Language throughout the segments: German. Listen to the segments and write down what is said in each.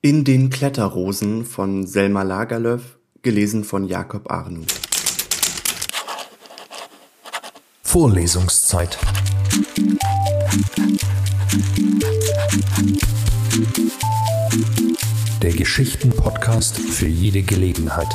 In den Kletterrosen von Selma Lagerlöf, gelesen von Jakob Arnow. Vorlesungszeit. Der Geschichten-Podcast für jede Gelegenheit.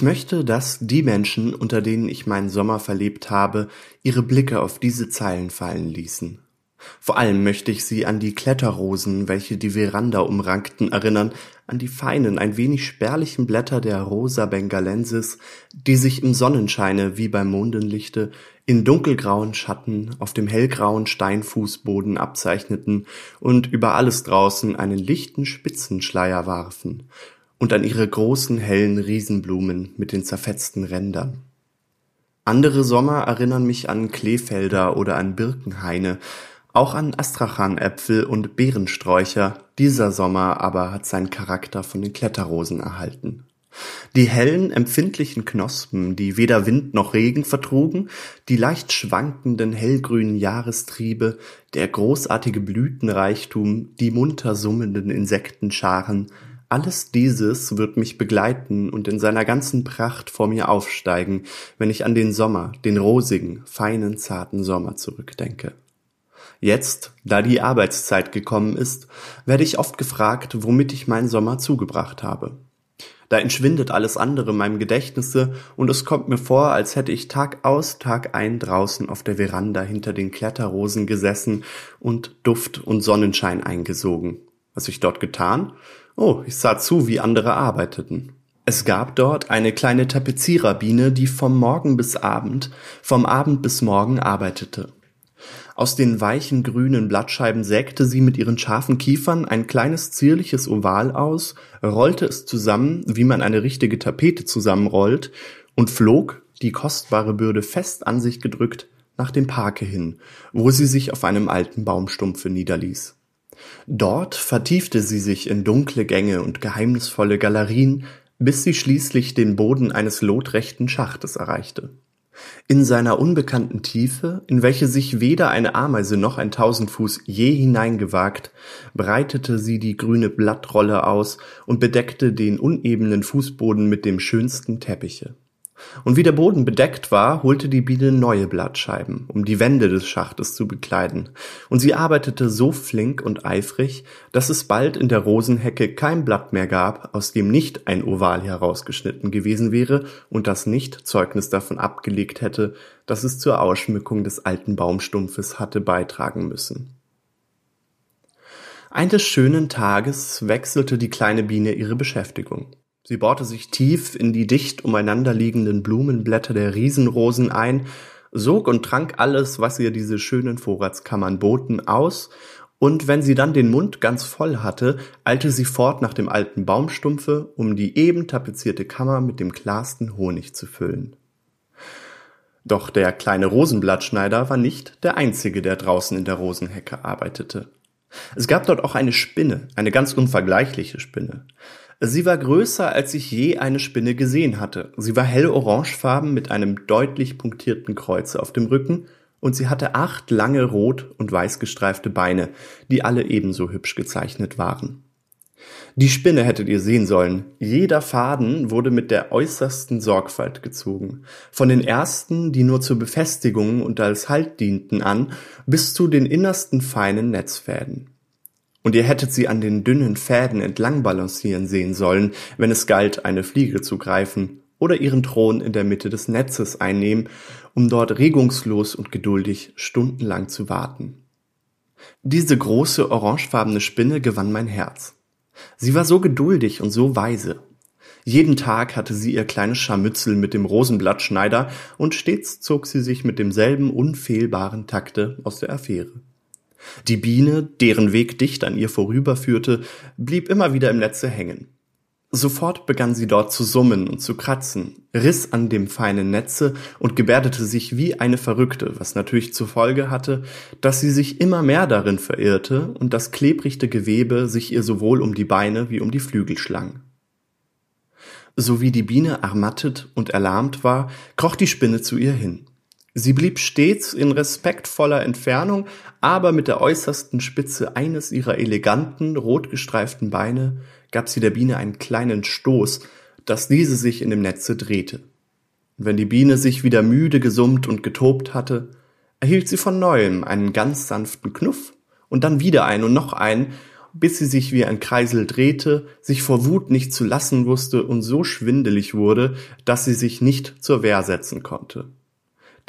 Ich möchte, dass die Menschen, unter denen ich meinen Sommer verlebt habe, ihre Blicke auf diese Zeilen fallen ließen. Vor allem möchte ich sie an die Kletterrosen, welche die Veranda umrankten, erinnern, an die feinen, ein wenig spärlichen Blätter der Rosa bengalensis, die sich im Sonnenscheine wie beim Mondenlichte in dunkelgrauen Schatten auf dem hellgrauen Steinfußboden abzeichneten und über alles draußen einen lichten Spitzenschleier warfen, und an ihre großen hellen Riesenblumen mit den zerfetzten Rändern. Andere Sommer erinnern mich an Kleefelder oder an Birkenhaine, auch an Astrachanäpfel und Beerensträucher, dieser Sommer aber hat seinen Charakter von den Kletterrosen erhalten. Die hellen, empfindlichen Knospen, die weder Wind noch Regen vertrugen, die leicht schwankenden hellgrünen Jahrestriebe, der großartige Blütenreichtum, die munter summenden Insektenscharen, alles dieses wird mich begleiten und in seiner ganzen Pracht vor mir aufsteigen, wenn ich an den Sommer, den rosigen, feinen, zarten Sommer zurückdenke. Jetzt, da die Arbeitszeit gekommen ist, werde ich oft gefragt, womit ich meinen Sommer zugebracht habe. Da entschwindet alles andere meinem Gedächtnisse und es kommt mir vor, als hätte ich Tag aus, Tag ein draußen auf der Veranda hinter den Kletterrosen gesessen und Duft und Sonnenschein eingesogen. Was ich dort getan? Oh, ich sah zu, wie andere arbeiteten. Es gab dort eine kleine Tapeziererbiene, die vom Morgen bis Abend, vom Abend bis Morgen arbeitete. Aus den weichen grünen Blattscheiben sägte sie mit ihren scharfen Kiefern ein kleines zierliches Oval aus, rollte es zusammen, wie man eine richtige Tapete zusammenrollt, und flog, die kostbare Bürde fest an sich gedrückt, nach dem Parke hin, wo sie sich auf einem alten Baumstumpfe niederließ. Dort vertiefte sie sich in dunkle Gänge und geheimnisvolle Galerien, bis sie schließlich den Boden eines lotrechten Schachtes erreichte. In seiner unbekannten Tiefe, in welche sich weder eine Ameise noch ein Tausendfuß je hineingewagt, breitete sie die grüne Blattrolle aus und bedeckte den unebenen Fußboden mit dem schönsten Teppiche. Und wie der Boden bedeckt war, holte die Biene neue Blattscheiben, um die Wände des Schachtes zu bekleiden, und sie arbeitete so flink und eifrig, dass es bald in der Rosenhecke kein Blatt mehr gab, aus dem nicht ein Oval herausgeschnitten gewesen wäre und das nicht Zeugnis davon abgelegt hätte, dass es zur Ausschmückung des alten Baumstumpfes hatte beitragen müssen. Eines schönen Tages wechselte die kleine Biene ihre Beschäftigung. Sie bohrte sich tief in die dicht umeinanderliegenden Blumenblätter der Riesenrosen ein, sog und trank alles, was ihr diese schönen Vorratskammern boten, aus, und wenn sie dann den Mund ganz voll hatte, eilte sie fort nach dem alten Baumstumpfe, um die eben tapezierte Kammer mit dem klarsten Honig zu füllen. Doch der kleine Rosenblattschneider war nicht der einzige, der draußen in der Rosenhecke arbeitete. Es gab dort auch eine Spinne, eine ganz unvergleichliche Spinne. Sie war größer, als ich je eine Spinne gesehen hatte. Sie war hell orangefarben mit einem deutlich punktierten Kreuze auf dem Rücken und sie hatte acht lange rot und weiß gestreifte Beine, die alle ebenso hübsch gezeichnet waren. Die Spinne hättet ihr sehen sollen. Jeder Faden wurde mit der äußersten Sorgfalt gezogen. Von den ersten, die nur zur Befestigung und als Halt dienten, an, bis zu den innersten feinen Netzfäden. Und ihr hättet sie an den dünnen Fäden entlang balancieren sehen sollen, wenn es galt, eine Fliege zu greifen oder ihren Thron in der Mitte des Netzes einnehmen, um dort regungslos und geduldig stundenlang zu warten. Diese große orangefarbene Spinne gewann mein Herz. Sie war so geduldig und so weise. Jeden Tag hatte sie ihr kleines Scharmützel mit dem Rosenblattschneider und stets zog sie sich mit demselben unfehlbaren Takte aus der Affäre. Die Biene, deren Weg dicht an ihr vorüberführte, blieb immer wieder im Netze hängen. Sofort begann sie dort zu summen und zu kratzen, riss an dem feinen Netze und gebärdete sich wie eine Verrückte, was natürlich zur Folge hatte, dass sie sich immer mehr darin verirrte und das klebrichte Gewebe sich ihr sowohl um die Beine wie um die Flügel schlang. So wie die Biene ermattet und erlahmt war, kroch die Spinne zu ihr hin. Sie blieb stets in respektvoller Entfernung, aber mit der äußersten Spitze eines ihrer eleganten, rotgestreiften Beine gab sie der Biene einen kleinen Stoß, dass diese sich in dem Netze drehte. Wenn die Biene sich wieder müde gesummt und getobt hatte, erhielt sie von neuem einen ganz sanften Knuff und dann wieder einen und noch einen, bis sie sich wie ein Kreisel drehte, sich vor Wut nicht zu lassen wusste und so schwindelig wurde, dass sie sich nicht zur Wehr setzen konnte.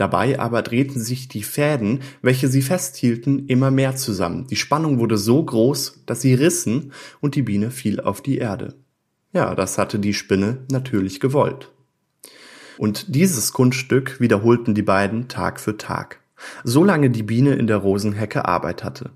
Dabei aber drehten sich die Fäden, welche sie festhielten, immer mehr zusammen. Die Spannung wurde so groß, dass sie rissen und die Biene fiel auf die Erde. Ja, das hatte die Spinne natürlich gewollt. Und dieses Kunststück wiederholten die beiden Tag für Tag, solange die Biene in der Rosenhecke Arbeit hatte.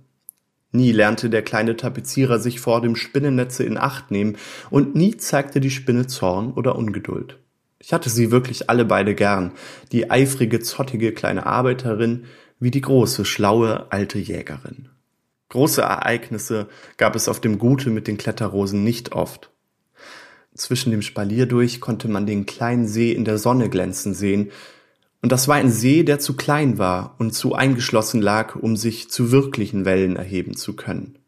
Nie lernte der kleine Tapezierer sich vor dem Spinnennetze in Acht nehmen, und nie zeigte die Spinne Zorn oder Ungeduld. Ich hatte sie wirklich alle beide gern, die eifrige, zottige kleine Arbeiterin wie die große, schlaue, alte Jägerin. Große Ereignisse gab es auf dem Gute mit den Kletterrosen nicht oft. Zwischen dem Spalier durch konnte man den kleinen See in der Sonne glänzen sehen, und das war ein See, der zu klein war und zu eingeschlossen lag, um sich zu wirklichen Wellen erheben zu können.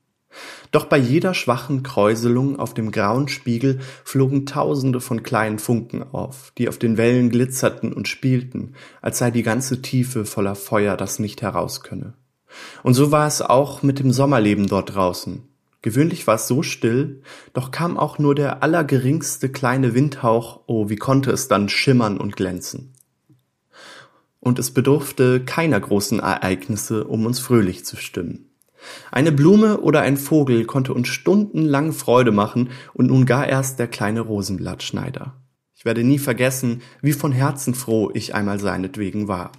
Doch bei jeder schwachen Kräuselung auf dem grauen Spiegel flogen tausende von kleinen Funken auf, die auf den Wellen glitzerten und spielten, als sei die ganze Tiefe voller Feuer, das nicht heraus könne. Und so war es auch mit dem Sommerleben dort draußen. Gewöhnlich war es so still, doch kam auch nur der allergeringste kleine Windhauch, oh, wie konnte es dann schimmern und glänzen. Und es bedurfte keiner großen Ereignisse, um uns fröhlich zu stimmen. Eine Blume oder ein Vogel konnte uns stundenlang Freude machen und nun gar erst der kleine Rosenblattschneider. Ich werde nie vergessen, wie von Herzen froh ich einmal seinetwegen war.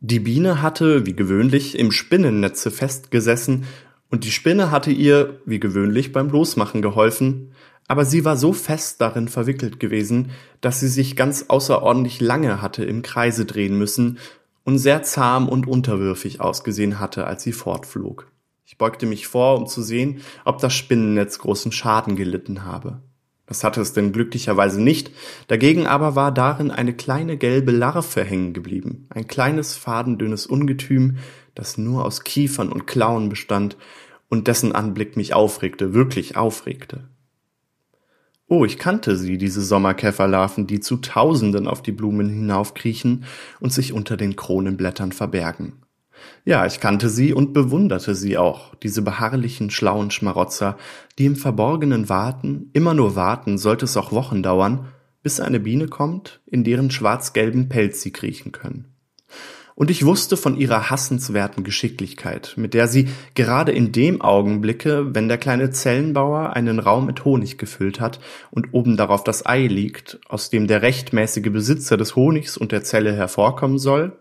Die Biene hatte, wie gewöhnlich, im Spinnennetze festgesessen, und die Spinne hatte ihr, wie gewöhnlich, beim Losmachen geholfen, aber sie war so fest darin verwickelt gewesen, dass sie sich ganz außerordentlich lange hatte im Kreise drehen müssen und sehr zahm und unterwürfig ausgesehen hatte, als sie fortflog. Ich beugte mich vor, um zu sehen, ob das Spinnennetz großen Schaden gelitten habe. Das hatte es denn glücklicherweise nicht, dagegen aber war darin eine kleine gelbe Larve hängen geblieben, ein kleines fadendünnes Ungetüm, das nur aus Kiefern und Klauen bestand und dessen Anblick mich aufregte, wirklich aufregte. Oh, ich kannte sie, diese Sommerkäferlarven, die zu Tausenden auf die Blumen hinaufkriechen und sich unter den Kronenblättern verbergen. Ja, ich kannte sie und bewunderte sie auch, diese beharrlichen, schlauen Schmarotzer, die im Verborgenen warten, immer nur warten, sollte es auch Wochen dauern, bis eine Biene kommt, in deren schwarz-gelben Pelz sie kriechen können und ich wusste von ihrer hassenswerten Geschicklichkeit, mit der sie gerade in dem Augenblicke, wenn der kleine Zellenbauer einen Raum mit Honig gefüllt hat und oben darauf das Ei liegt, aus dem der rechtmäßige Besitzer des Honigs und der Zelle hervorkommen soll,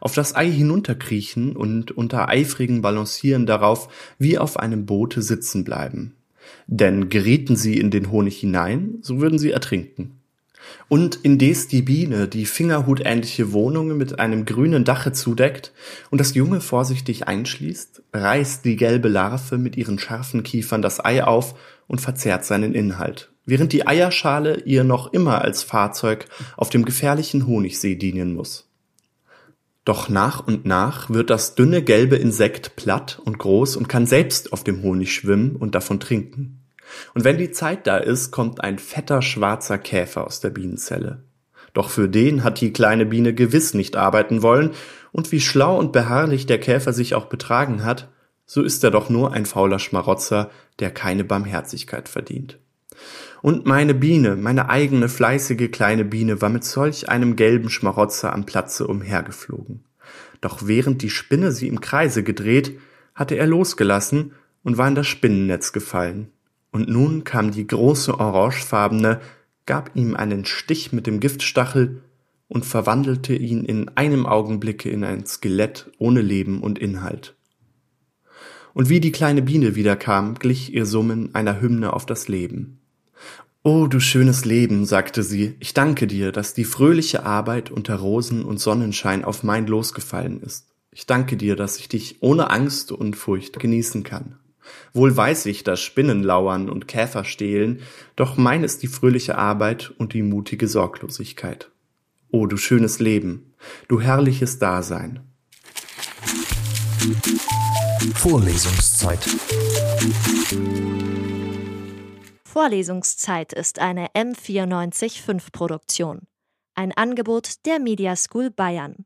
auf das Ei hinunterkriechen und unter eifrigen Balancieren darauf wie auf einem Boote sitzen bleiben. Denn gerieten sie in den Honig hinein, so würden sie ertrinken. Und indes die Biene die fingerhutähnliche Wohnung mit einem grünen Dache zudeckt und das Junge vorsichtig einschließt, reißt die gelbe Larve mit ihren scharfen Kiefern das Ei auf und verzehrt seinen Inhalt, während die Eierschale ihr noch immer als Fahrzeug auf dem gefährlichen Honigsee dienen muss. Doch nach und nach wird das dünne gelbe Insekt platt und groß und kann selbst auf dem Honig schwimmen und davon trinken. Und wenn die Zeit da ist, kommt ein fetter schwarzer Käfer aus der Bienenzelle. Doch für den hat die kleine Biene gewiss nicht arbeiten wollen, und wie schlau und beharrlich der Käfer sich auch betragen hat, so ist er doch nur ein fauler Schmarotzer, der keine Barmherzigkeit verdient. Und meine Biene, meine eigene fleißige kleine Biene, war mit solch einem gelben Schmarotzer am Platze umhergeflogen. Doch während die Spinne sie im Kreise gedreht, hatte er losgelassen und war in das Spinnennetz gefallen und nun kam die große orangefarbene, gab ihm einen Stich mit dem Giftstachel und verwandelte ihn in einem Augenblicke in ein Skelett ohne Leben und Inhalt. Und wie die kleine Biene wiederkam, glich ihr Summen einer Hymne auf das Leben. Oh, du schönes Leben, sagte sie, ich danke dir, dass die fröhliche Arbeit unter Rosen und Sonnenschein auf mein Los gefallen ist. Ich danke dir, dass ich dich ohne Angst und Furcht genießen kann. Wohl weiß ich, dass Spinnen lauern und Käfer stehlen, doch mein ist die fröhliche Arbeit und die mutige Sorglosigkeit. O du schönes Leben, du herrliches Dasein. Vorlesungszeit. Vorlesungszeit ist eine M945 Produktion, ein Angebot der Media School Bayern.